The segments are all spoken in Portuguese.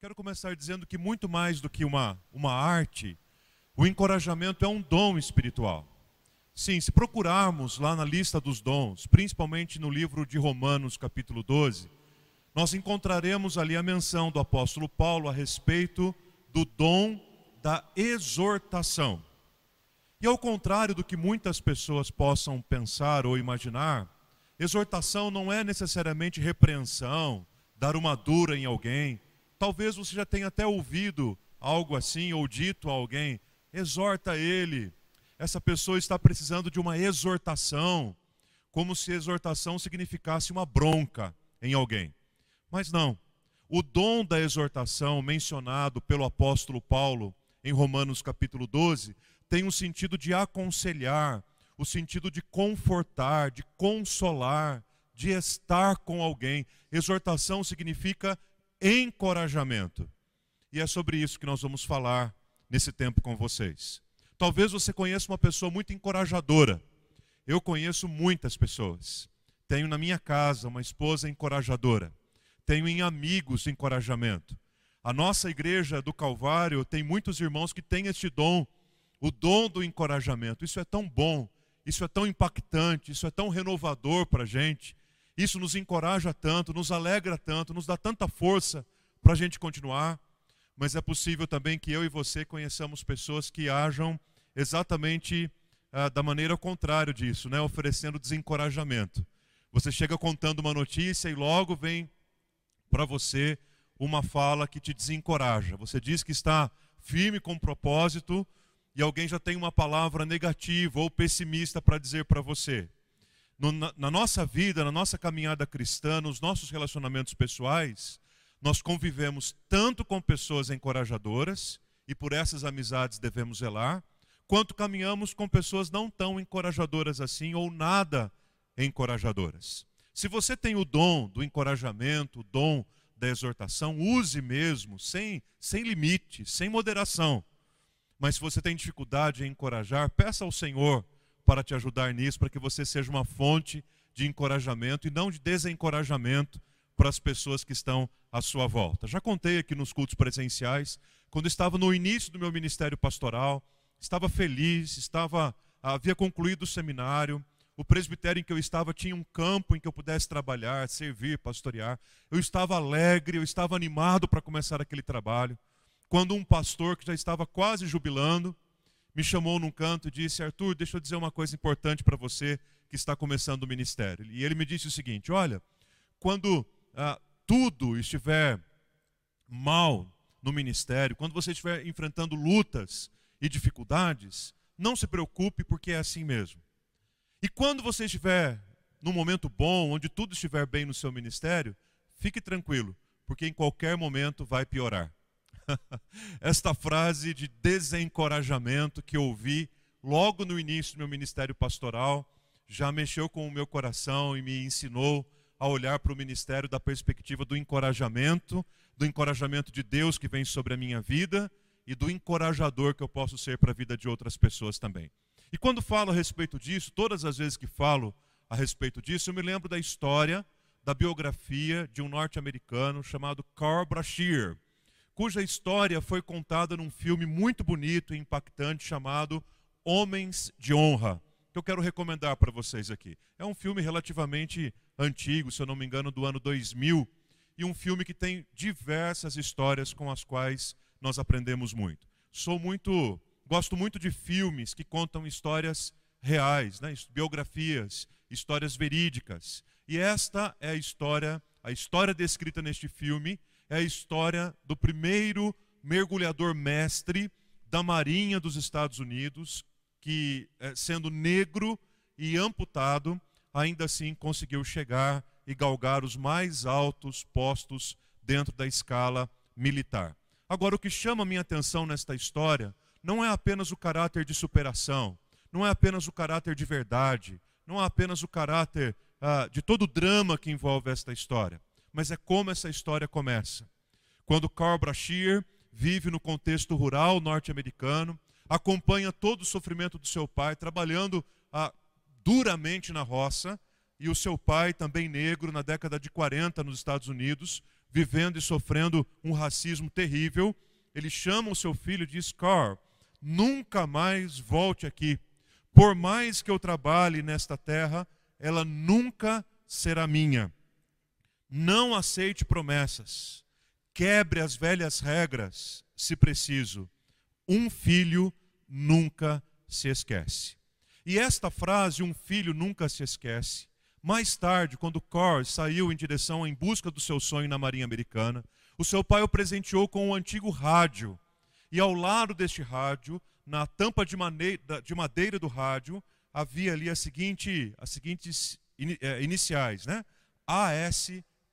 Quero começar dizendo que muito mais do que uma, uma arte, o encorajamento é um dom espiritual. Sim, se procurarmos lá na lista dos dons, principalmente no livro de Romanos, capítulo 12, nós encontraremos ali a menção do apóstolo Paulo a respeito do dom da exortação. E ao contrário do que muitas pessoas possam pensar ou imaginar, exortação não é necessariamente repreensão, dar uma dura em alguém. Talvez você já tenha até ouvido algo assim ou dito a alguém: exorta ele. Essa pessoa está precisando de uma exortação, como se exortação significasse uma bronca em alguém. Mas não. O dom da exortação mencionado pelo apóstolo Paulo em Romanos capítulo 12 tem um sentido de aconselhar, o sentido de confortar, de consolar, de estar com alguém. Exortação significa encorajamento. E é sobre isso que nós vamos falar nesse tempo com vocês. Talvez você conheça uma pessoa muito encorajadora. Eu conheço muitas pessoas. Tenho na minha casa uma esposa encorajadora. Tenho em amigos encorajamento. A nossa igreja do Calvário tem muitos irmãos que têm este dom o dom do encorajamento. Isso é tão bom, isso é tão impactante, isso é tão renovador para a gente. Isso nos encoraja tanto, nos alegra tanto, nos dá tanta força para a gente continuar. Mas é possível também que eu e você conheçamos pessoas que ajam exatamente ah, da maneira contrária disso, né? oferecendo desencorajamento. Você chega contando uma notícia e logo vem para você uma fala que te desencoraja. Você diz que está firme com propósito, e alguém já tem uma palavra negativa ou pessimista para dizer para você. No, na, na nossa vida, na nossa caminhada cristã, nos nossos relacionamentos pessoais, nós convivemos tanto com pessoas encorajadoras, e por essas amizades devemos zelar, quanto caminhamos com pessoas não tão encorajadoras assim ou nada encorajadoras. Se você tem o dom do encorajamento, o dom da exortação, use mesmo, sem, sem limite, sem moderação. Mas se você tem dificuldade em encorajar, peça ao Senhor para te ajudar nisso, para que você seja uma fonte de encorajamento e não de desencorajamento para as pessoas que estão à sua volta. Já contei aqui nos cultos presenciais, quando estava no início do meu ministério pastoral, estava feliz, estava havia concluído o seminário, o presbitério em que eu estava tinha um campo em que eu pudesse trabalhar, servir, pastorear. Eu estava alegre, eu estava animado para começar aquele trabalho quando um pastor que já estava quase jubilando me chamou num canto e disse: Arthur, deixa eu dizer uma coisa importante para você que está começando o ministério. E ele me disse o seguinte: Olha, quando ah, tudo estiver mal no ministério, quando você estiver enfrentando lutas e dificuldades, não se preocupe, porque é assim mesmo. E quando você estiver num momento bom, onde tudo estiver bem no seu ministério, fique tranquilo, porque em qualquer momento vai piorar. esta frase de desencorajamento que ouvi logo no início do meu ministério pastoral já mexeu com o meu coração e me ensinou a olhar para o ministério da perspectiva do encorajamento, do encorajamento de Deus que vem sobre a minha vida e do encorajador que eu posso ser para a vida de outras pessoas também. E quando falo a respeito disso, todas as vezes que falo a respeito disso, eu me lembro da história, da biografia de um norte-americano chamado Carl Brashear cuja história foi contada num filme muito bonito e impactante chamado Homens de Honra, que eu quero recomendar para vocês aqui. É um filme relativamente antigo, se eu não me engano, do ano 2000, e um filme que tem diversas histórias com as quais nós aprendemos muito. Sou muito, gosto muito de filmes que contam histórias reais, né? biografias, histórias verídicas. E esta é a história, a história descrita neste filme é a história do primeiro mergulhador mestre da Marinha dos Estados Unidos, que, eh, sendo negro e amputado, ainda assim conseguiu chegar e galgar os mais altos postos dentro da escala militar. Agora, o que chama minha atenção nesta história não é apenas o caráter de superação, não é apenas o caráter de verdade, não é apenas o caráter ah, de todo o drama que envolve esta história mas é como essa história começa. Quando Carl Brashear vive no contexto rural norte-americano, acompanha todo o sofrimento do seu pai, trabalhando ah, duramente na roça, e o seu pai, também negro, na década de 40 nos Estados Unidos, vivendo e sofrendo um racismo terrível, ele chama o seu filho e diz: Carl, nunca mais volte aqui. Por mais que eu trabalhe nesta terra, ela nunca será minha. Não aceite promessas. Quebre as velhas regras, se preciso. Um filho nunca se esquece. E esta frase, um filho nunca se esquece, mais tarde, quando Cor saiu em direção em busca do seu sonho na Marinha Americana, o seu pai o presenteou com um antigo rádio. E ao lado deste rádio, na tampa de, maneira, de madeira do rádio, havia ali a seguinte, as seguintes é, iniciais, né?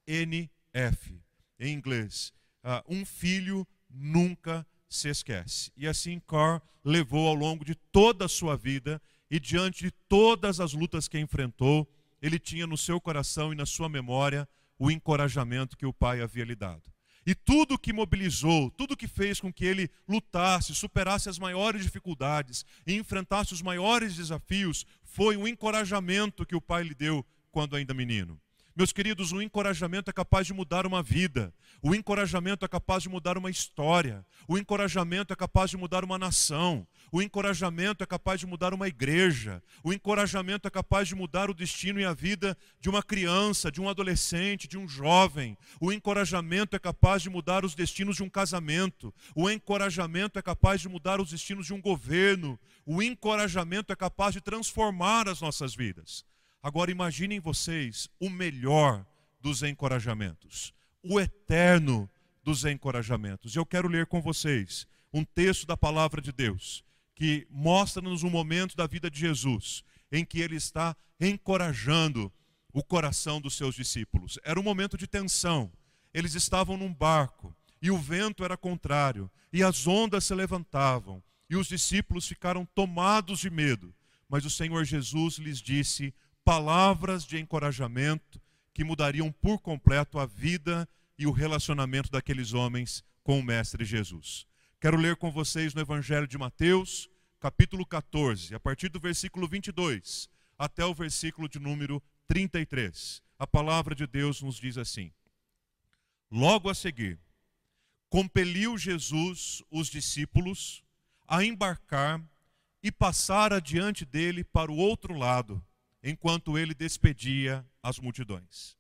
ASNF, em inglês. Uh, um filho nunca se esquece. E assim Cor levou ao longo de toda a sua vida e diante de todas as lutas que enfrentou, ele tinha no seu coração e na sua memória o encorajamento que o pai havia lhe dado. E tudo que mobilizou, tudo que fez com que ele lutasse, superasse as maiores dificuldades e enfrentasse os maiores desafios, foi o encorajamento que o pai lhe deu quando ainda menino. Meus queridos, o encorajamento é capaz de mudar uma vida, o encorajamento é capaz de mudar uma história, o encorajamento é capaz de mudar uma nação, o encorajamento é capaz de mudar uma igreja, o encorajamento é capaz de mudar o destino e a vida de uma criança, de um adolescente, de um jovem, o encorajamento é capaz de mudar os destinos de um casamento, o encorajamento é capaz de mudar os destinos de um governo, o encorajamento é capaz de transformar as nossas vidas. Agora imaginem vocês o melhor dos encorajamentos, o eterno dos encorajamentos. Eu quero ler com vocês um texto da palavra de Deus que mostra-nos um momento da vida de Jesus em que ele está encorajando o coração dos seus discípulos. Era um momento de tensão. Eles estavam num barco e o vento era contrário e as ondas se levantavam e os discípulos ficaram tomados de medo. Mas o Senhor Jesus lhes disse: palavras de encorajamento que mudariam por completo a vida e o relacionamento daqueles homens com o Mestre Jesus. Quero ler com vocês no Evangelho de Mateus, capítulo 14, a partir do versículo 22 até o versículo de número 33. A palavra de Deus nos diz assim: Logo a seguir, compeliu Jesus os discípulos a embarcar e passar adiante dele para o outro lado enquanto ele despedia as multidões.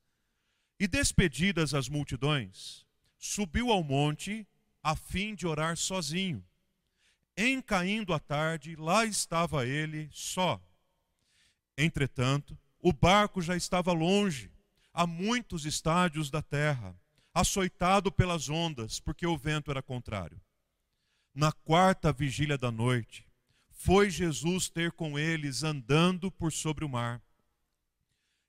E despedidas as multidões, subiu ao monte a fim de orar sozinho. Em caindo a tarde, lá estava ele só. Entretanto, o barco já estava longe, a muitos estádios da terra, açoitado pelas ondas, porque o vento era contrário. Na quarta vigília da noite, foi Jesus ter com eles andando por sobre o mar.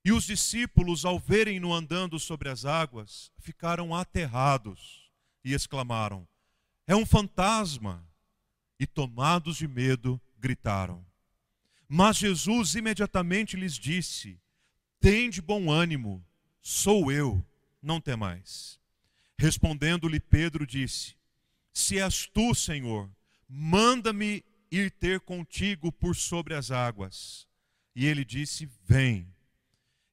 E os discípulos, ao verem-no andando sobre as águas, ficaram aterrados e exclamaram: É um fantasma! E tomados de medo, gritaram. Mas Jesus imediatamente lhes disse: Tende bom ânimo, sou eu, não temais. Respondendo-lhe Pedro, disse: Se és tu, Senhor, manda-me ir ter contigo por sobre as águas. E ele disse: Vem.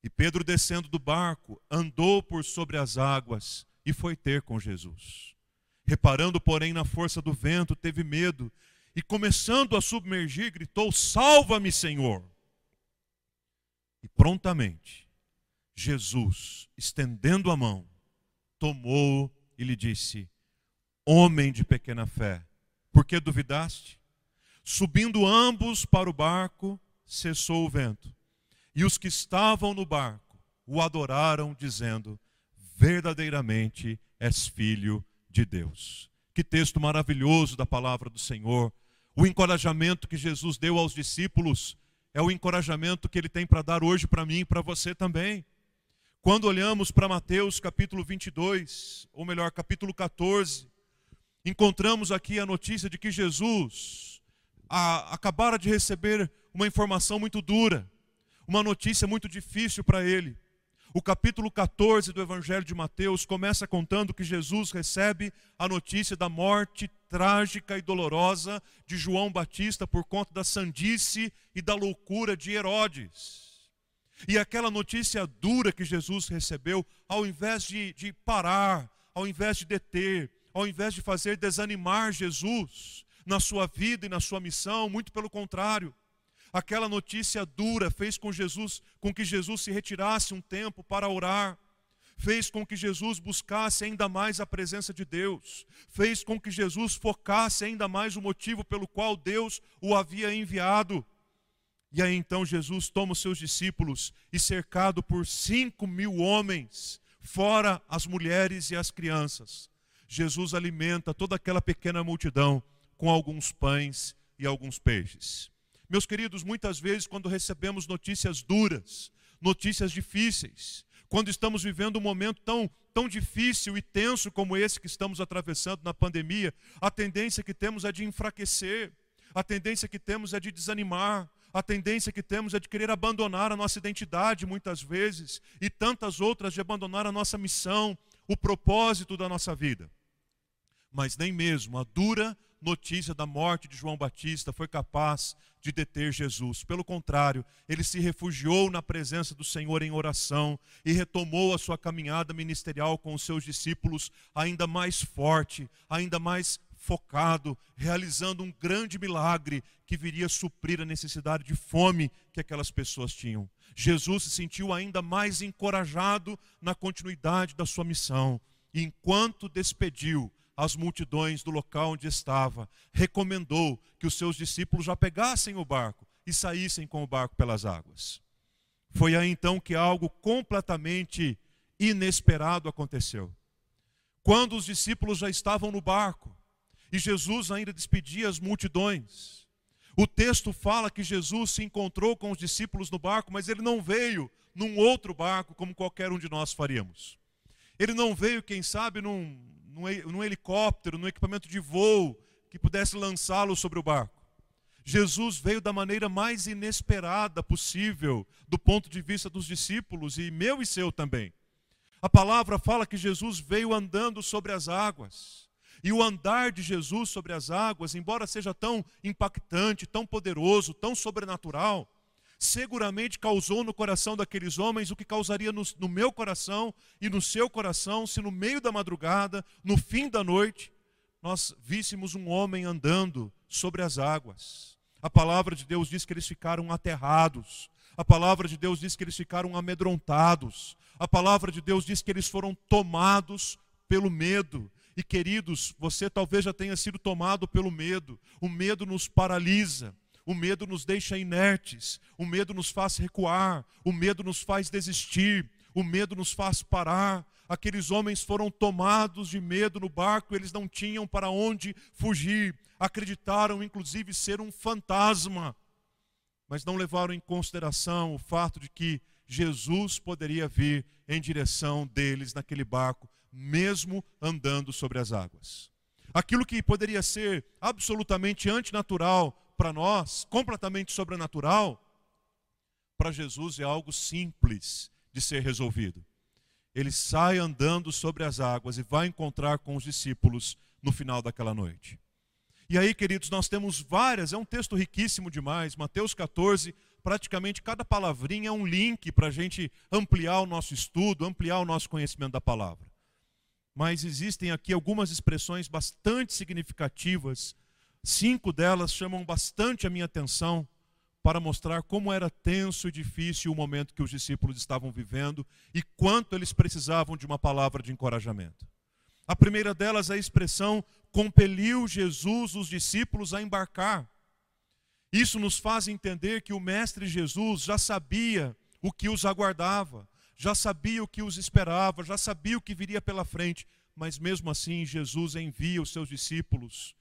E Pedro, descendo do barco, andou por sobre as águas e foi ter com Jesus. Reparando, porém, na força do vento, teve medo e, começando a submergir, gritou: Salva-me, Senhor! E prontamente, Jesus, estendendo a mão, tomou e lhe disse: Homem de pequena fé, por que duvidaste? Subindo ambos para o barco, cessou o vento. E os que estavam no barco o adoraram, dizendo: Verdadeiramente és filho de Deus. Que texto maravilhoso da palavra do Senhor. O encorajamento que Jesus deu aos discípulos é o encorajamento que ele tem para dar hoje para mim e para você também. Quando olhamos para Mateus capítulo 22, ou melhor, capítulo 14, encontramos aqui a notícia de que Jesus a, acabara de receber uma informação muito dura, uma notícia muito difícil para ele. O capítulo 14 do Evangelho de Mateus começa contando que Jesus recebe a notícia da morte trágica e dolorosa de João Batista por conta da sandice e da loucura de Herodes. E aquela notícia dura que Jesus recebeu, ao invés de, de parar, ao invés de deter, ao invés de fazer desanimar Jesus na sua vida e na sua missão, muito pelo contrário. Aquela notícia dura fez com Jesus, com que Jesus se retirasse um tempo para orar, fez com que Jesus buscasse ainda mais a presença de Deus, fez com que Jesus focasse ainda mais o motivo pelo qual Deus o havia enviado. E aí então Jesus toma os seus discípulos e, cercado por cinco mil homens, fora as mulheres e as crianças, Jesus alimenta toda aquela pequena multidão com alguns pães e alguns peixes. Meus queridos, muitas vezes, quando recebemos notícias duras, notícias difíceis, quando estamos vivendo um momento tão, tão difícil e tenso como esse que estamos atravessando na pandemia, a tendência que temos é de enfraquecer, a tendência que temos é de desanimar, a tendência que temos é de querer abandonar a nossa identidade muitas vezes e tantas outras de abandonar a nossa missão, o propósito da nossa vida. Mas nem mesmo a dura notícia da morte de João Batista foi capaz de deter Jesus. Pelo contrário, ele se refugiou na presença do Senhor em oração e retomou a sua caminhada ministerial com os seus discípulos ainda mais forte, ainda mais focado, realizando um grande milagre que viria suprir a necessidade de fome que aquelas pessoas tinham. Jesus se sentiu ainda mais encorajado na continuidade da sua missão. E enquanto despediu as multidões do local onde estava, recomendou que os seus discípulos já pegassem o barco e saíssem com o barco pelas águas. Foi aí então que algo completamente inesperado aconteceu. Quando os discípulos já estavam no barco, e Jesus ainda despedia as multidões. O texto fala que Jesus se encontrou com os discípulos no barco, mas ele não veio num outro barco como qualquer um de nós faríamos. Ele não veio, quem sabe, num, num helicóptero, num equipamento de voo que pudesse lançá-lo sobre o barco. Jesus veio da maneira mais inesperada possível, do ponto de vista dos discípulos, e meu e seu também. A palavra fala que Jesus veio andando sobre as águas. E o andar de Jesus sobre as águas, embora seja tão impactante, tão poderoso, tão sobrenatural, seguramente causou no coração daqueles homens o que causaria no, no, meu coração e no seu coração se no meio da madrugada, no fim da noite, nós víssemos um homem andando sobre as águas. A palavra de Deus diz que eles ficaram aterrados. A palavra de Deus diz que eles ficaram amedrontados. A palavra de Deus diz que eles foram tomados pelo medo. E queridos, você talvez já tenha sido tomado pelo medo. O medo nos paralisa. O medo nos deixa inertes, o medo nos faz recuar, o medo nos faz desistir, o medo nos faz parar. Aqueles homens foram tomados de medo no barco, eles não tinham para onde fugir, acreditaram inclusive ser um fantasma, mas não levaram em consideração o fato de que Jesus poderia vir em direção deles naquele barco mesmo andando sobre as águas. Aquilo que poderia ser absolutamente antinatural para nós, completamente sobrenatural, para Jesus é algo simples de ser resolvido. Ele sai andando sobre as águas e vai encontrar com os discípulos no final daquela noite. E aí, queridos, nós temos várias, é um texto riquíssimo demais, Mateus 14, praticamente cada palavrinha é um link para a gente ampliar o nosso estudo, ampliar o nosso conhecimento da palavra mas existem aqui algumas expressões bastante significativas. Cinco delas chamam bastante a minha atenção para mostrar como era tenso e difícil o momento que os discípulos estavam vivendo e quanto eles precisavam de uma palavra de encorajamento. A primeira delas é a expressão compeliu Jesus os discípulos a embarcar. Isso nos faz entender que o Mestre Jesus já sabia o que os aguardava, já sabia o que os esperava, já sabia o que viria pela frente, mas mesmo assim Jesus envia os seus discípulos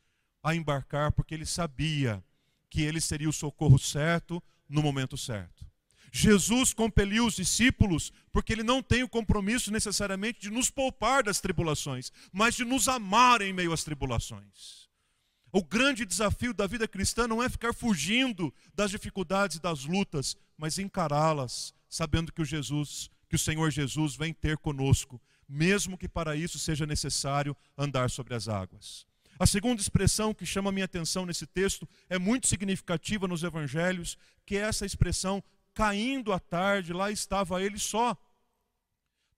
a embarcar, porque ele sabia que ele seria o socorro certo no momento certo. Jesus compeliu os discípulos porque ele não tem o compromisso necessariamente de nos poupar das tribulações, mas de nos amar em meio às tribulações. O grande desafio da vida cristã não é ficar fugindo das dificuldades e das lutas, mas encará-las, sabendo que o Jesus que o Senhor Jesus vem ter conosco, mesmo que para isso seja necessário andar sobre as águas. A segunda expressão que chama minha atenção nesse texto é muito significativa nos evangelhos, que é essa expressão caindo a tarde, lá estava ele só.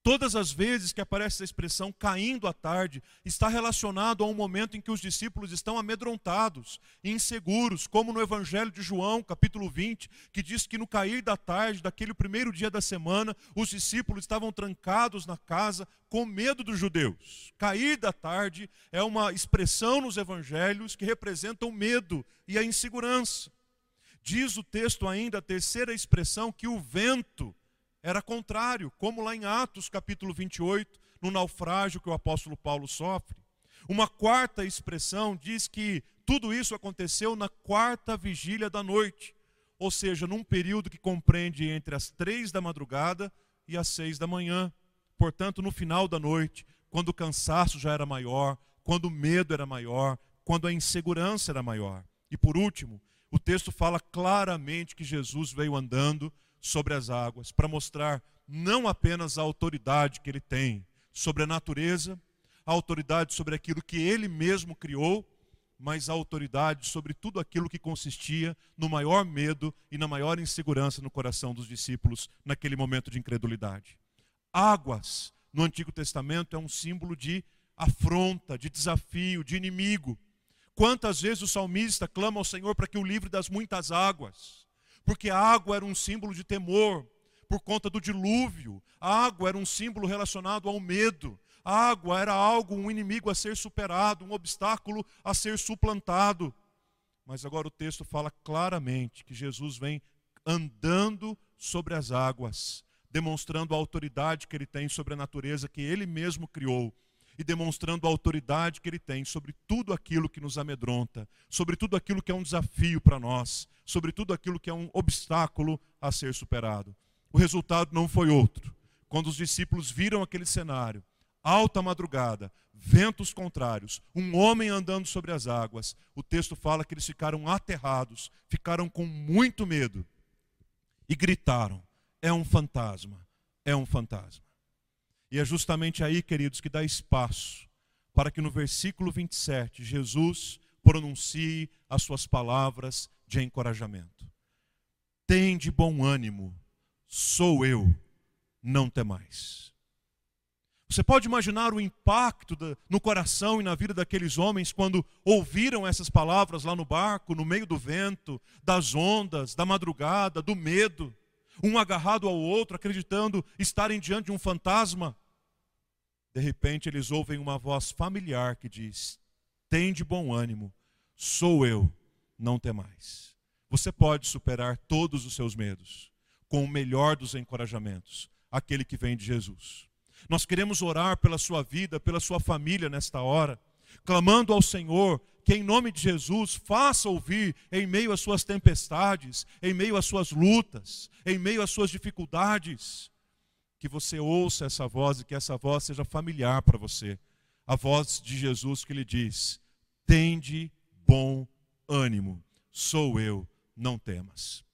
Todas as vezes que aparece essa expressão caindo à tarde, está relacionado a um momento em que os discípulos estão amedrontados, inseguros, como no Evangelho de João, capítulo 20, que diz que no cair da tarde, daquele primeiro dia da semana, os discípulos estavam trancados na casa com medo dos judeus. Cair da tarde é uma expressão nos evangelhos que representa o medo e a insegurança. Diz o texto ainda, a terceira expressão, que o vento era contrário, como lá em Atos capítulo 28, no naufrágio que o apóstolo Paulo sofre. Uma quarta expressão diz que tudo isso aconteceu na quarta vigília da noite, ou seja, num período que compreende entre as três da madrugada e as seis da manhã. Portanto, no final da noite, quando o cansaço já era maior, quando o medo era maior, quando a insegurança era maior. E por último, o texto fala claramente que Jesus veio andando sobre as águas, para mostrar não apenas a autoridade que ele tem sobre a natureza, a autoridade sobre aquilo que ele mesmo criou, mas a autoridade sobre tudo aquilo que consistia no maior medo e na maior insegurança no coração dos discípulos naquele momento de incredulidade. Águas, no Antigo Testamento, é um símbolo de afronta, de desafio, de inimigo. Quantas vezes o salmista clama ao Senhor para que o livre das muitas águas? Porque a água era um símbolo de temor, por conta do dilúvio. A água era um símbolo relacionado ao medo. A água era algo, um inimigo a ser superado, um obstáculo a ser suplantado. Mas agora o texto fala claramente que Jesus vem andando sobre as águas, demonstrando a autoridade que ele tem sobre a natureza que ele mesmo criou e demonstrando a autoridade que ele tem sobre tudo aquilo que nos amedronta, sobre tudo aquilo que é um desafio para nós, sobre tudo aquilo que é um obstáculo a ser superado. O resultado não foi outro. Quando os discípulos viram aquele cenário, alta madrugada, ventos contrários, um homem andando sobre as águas, o texto fala que eles ficaram aterrados, ficaram com muito medo e gritaram: É um fantasma, é um fantasma. E é justamente aí, queridos, que dá espaço para que no versículo 27 Jesus pronuncie as suas palavras de encorajamento. Tem de bom ânimo, sou eu, não temais. Você pode imaginar o impacto no coração e na vida daqueles homens quando ouviram essas palavras lá no barco, no meio do vento, das ondas, da madrugada, do medo um agarrado ao outro, acreditando estarem diante de um fantasma. De repente eles ouvem uma voz familiar que diz: Tem de bom ânimo, sou eu, não temais. Você pode superar todos os seus medos com o melhor dos encorajamentos, aquele que vem de Jesus. Nós queremos orar pela sua vida, pela sua família nesta hora, clamando ao Senhor que, em nome de Jesus, faça ouvir em meio às suas tempestades, em meio às suas lutas, em meio às suas dificuldades, que você ouça essa voz e que essa voz seja familiar para você. A voz de Jesus que lhe diz: Tende bom ânimo, sou eu, não temas.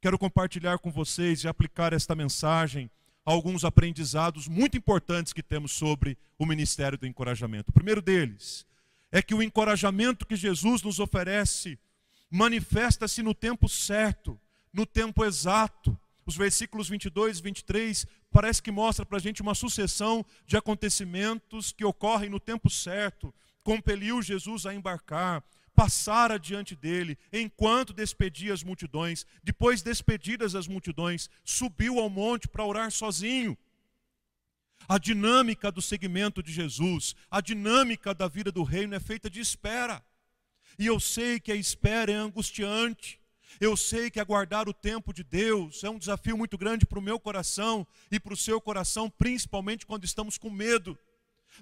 Quero compartilhar com vocês e aplicar esta mensagem alguns aprendizados muito importantes que temos sobre o ministério do encorajamento. O primeiro deles, é que o encorajamento que Jesus nos oferece manifesta-se no tempo certo, no tempo exato. Os versículos 22 e 23 parece que mostra para a gente uma sucessão de acontecimentos que ocorrem no tempo certo. Compeliu Jesus a embarcar, passar adiante dele, enquanto despedia as multidões. Depois, despedidas as multidões, subiu ao monte para orar sozinho. A dinâmica do segmento de Jesus, a dinâmica da vida do reino é feita de espera. E eu sei que a espera é angustiante. Eu sei que aguardar o tempo de Deus é um desafio muito grande para o meu coração e para o seu coração, principalmente quando estamos com medo.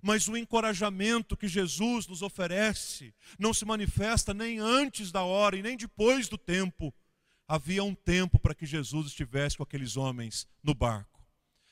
Mas o encorajamento que Jesus nos oferece não se manifesta nem antes da hora e nem depois do tempo. Havia um tempo para que Jesus estivesse com aqueles homens no barco.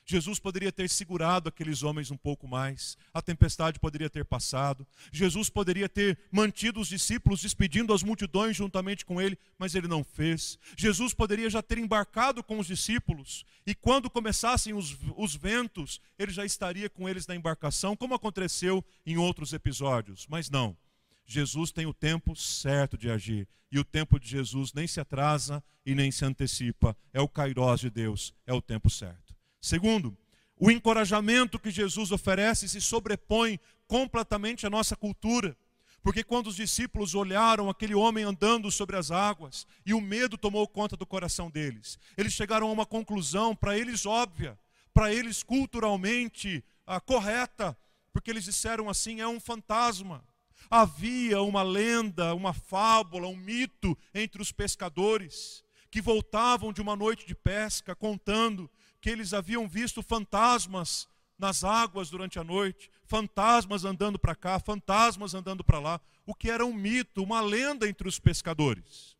Jesus poderia ter segurado aqueles homens um pouco mais, a tempestade poderia ter passado, Jesus poderia ter mantido os discípulos despedindo as multidões juntamente com ele, mas ele não fez. Jesus poderia já ter embarcado com os discípulos, e quando começassem os, os ventos, ele já estaria com eles na embarcação, como aconteceu em outros episódios, mas não. Jesus tem o tempo certo de agir. E o tempo de Jesus nem se atrasa e nem se antecipa. É o kairós de Deus, é o tempo certo. Segundo, o encorajamento que Jesus oferece se sobrepõe completamente à nossa cultura. Porque quando os discípulos olharam aquele homem andando sobre as águas e o medo tomou conta do coração deles, eles chegaram a uma conclusão, para eles óbvia, para eles culturalmente ah, correta, porque eles disseram assim: é um fantasma. Havia uma lenda, uma fábula, um mito entre os pescadores que voltavam de uma noite de pesca contando que eles haviam visto fantasmas nas águas durante a noite, fantasmas andando para cá, fantasmas andando para lá, o que era um mito, uma lenda entre os pescadores.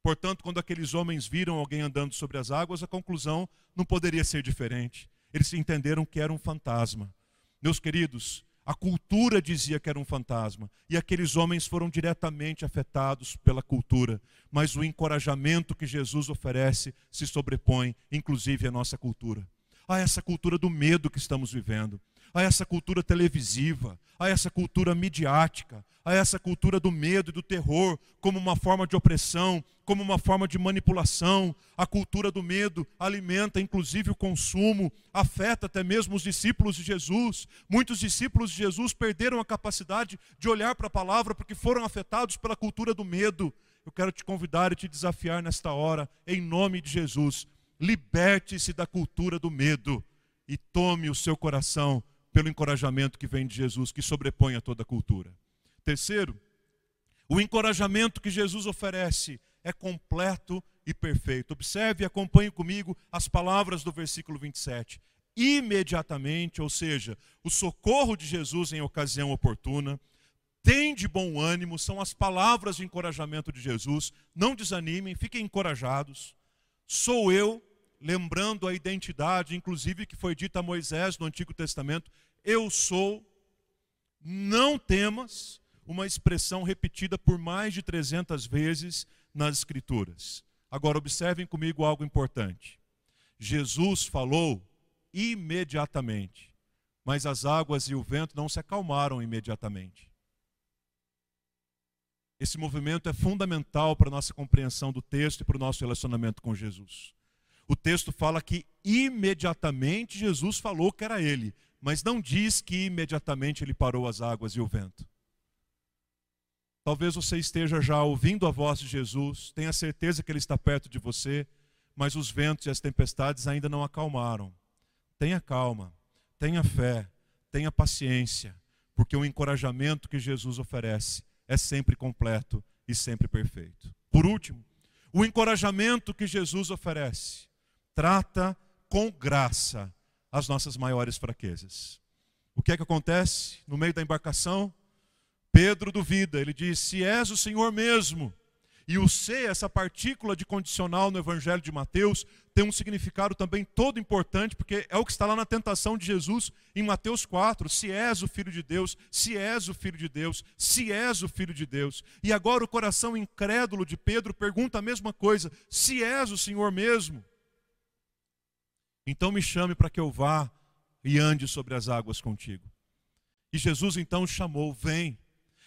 Portanto, quando aqueles homens viram alguém andando sobre as águas, a conclusão não poderia ser diferente. Eles entenderam que era um fantasma. Meus queridos, a cultura dizia que era um fantasma, e aqueles homens foram diretamente afetados pela cultura, mas o encorajamento que Jesus oferece se sobrepõe, inclusive, à nossa cultura. A essa cultura do medo que estamos vivendo, a essa cultura televisiva, a essa cultura midiática, a essa cultura do medo e do terror como uma forma de opressão, como uma forma de manipulação. A cultura do medo alimenta inclusive o consumo, afeta até mesmo os discípulos de Jesus. Muitos discípulos de Jesus perderam a capacidade de olhar para a palavra porque foram afetados pela cultura do medo. Eu quero te convidar e te desafiar nesta hora, em nome de Jesus. Liberte-se da cultura do medo e tome o seu coração pelo encorajamento que vem de Jesus, que sobrepõe a toda cultura. Terceiro, o encorajamento que Jesus oferece é completo e perfeito. Observe e acompanhe comigo as palavras do versículo 27. Imediatamente, ou seja, o socorro de Jesus em ocasião oportuna, tem de bom ânimo, são as palavras de encorajamento de Jesus. Não desanimem, fiquem encorajados. Sou eu, lembrando a identidade, inclusive que foi dita a Moisés no Antigo Testamento: eu sou, não temas, uma expressão repetida por mais de 300 vezes nas Escrituras. Agora, observem comigo algo importante. Jesus falou imediatamente, mas as águas e o vento não se acalmaram imediatamente. Esse movimento é fundamental para a nossa compreensão do texto e para o nosso relacionamento com Jesus. O texto fala que imediatamente Jesus falou que era ele, mas não diz que imediatamente ele parou as águas e o vento. Talvez você esteja já ouvindo a voz de Jesus, tenha certeza que ele está perto de você, mas os ventos e as tempestades ainda não acalmaram. Tenha calma, tenha fé, tenha paciência, porque o encorajamento que Jesus oferece é sempre completo e sempre perfeito. Por último, o encorajamento que Jesus oferece trata com graça as nossas maiores fraquezas. O que é que acontece no meio da embarcação? Pedro duvida, ele diz: Se és o Senhor mesmo. E o ser, essa partícula de condicional no Evangelho de Mateus, tem um significado também todo importante, porque é o que está lá na tentação de Jesus em Mateus 4. Se és o Filho de Deus, se és o Filho de Deus, se és o Filho de Deus. E agora o coração incrédulo de Pedro pergunta a mesma coisa: se és o Senhor mesmo. Então me chame para que eu vá e ande sobre as águas contigo. E Jesus então chamou: Vem.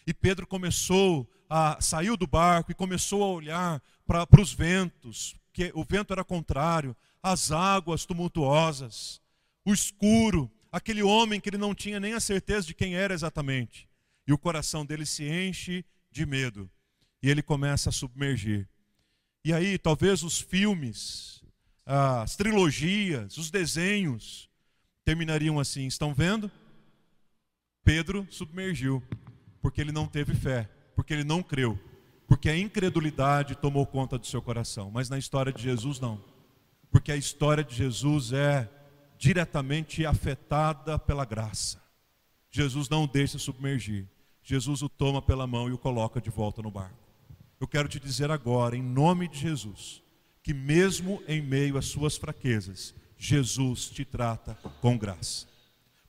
E Pedro começou a saiu do barco e começou a olhar para os ventos, que o vento era contrário, as águas tumultuosas, o escuro, aquele homem que ele não tinha nem a certeza de quem era exatamente. E o coração dele se enche de medo. E ele começa a submergir. E aí, talvez os filmes, as trilogias, os desenhos terminariam assim: estão vendo? Pedro submergiu, porque ele não teve fé, porque ele não creu, porque a incredulidade tomou conta do seu coração. Mas na história de Jesus, não, porque a história de Jesus é diretamente afetada pela graça. Jesus não o deixa submergir, Jesus o toma pela mão e o coloca de volta no barco. Eu quero te dizer agora, em nome de Jesus, que mesmo em meio às suas fraquezas, Jesus te trata com graça.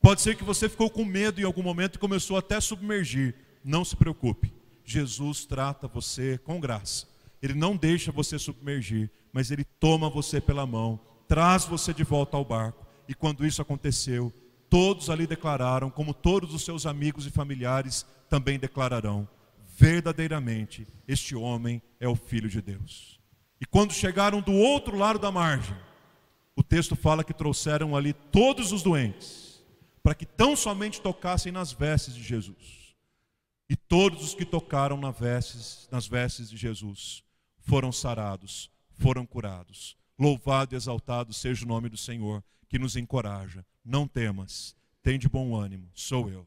Pode ser que você ficou com medo em algum momento e começou até a submergir. Não se preocupe. Jesus trata você com graça. Ele não deixa você submergir, mas ele toma você pela mão, traz você de volta ao barco. E quando isso aconteceu, todos ali declararam, como todos os seus amigos e familiares também declararão: verdadeiramente este homem é o filho de Deus. E quando chegaram do outro lado da margem, o texto fala que trouxeram ali todos os doentes, para que tão somente tocassem nas vestes de Jesus. E todos os que tocaram nas vestes, nas vestes de Jesus foram sarados, foram curados. Louvado e exaltado seja o nome do Senhor, que nos encoraja. Não temas, tem de bom ânimo, sou eu.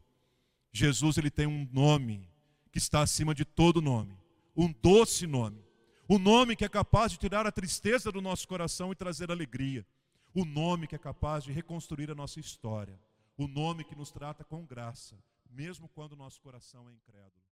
Jesus ele tem um nome que está acima de todo nome, um doce nome, o um nome que é capaz de tirar a tristeza do nosso coração e trazer alegria, o um nome que é capaz de reconstruir a nossa história, o nome que nos trata com graça, mesmo quando nosso coração é incrédulo.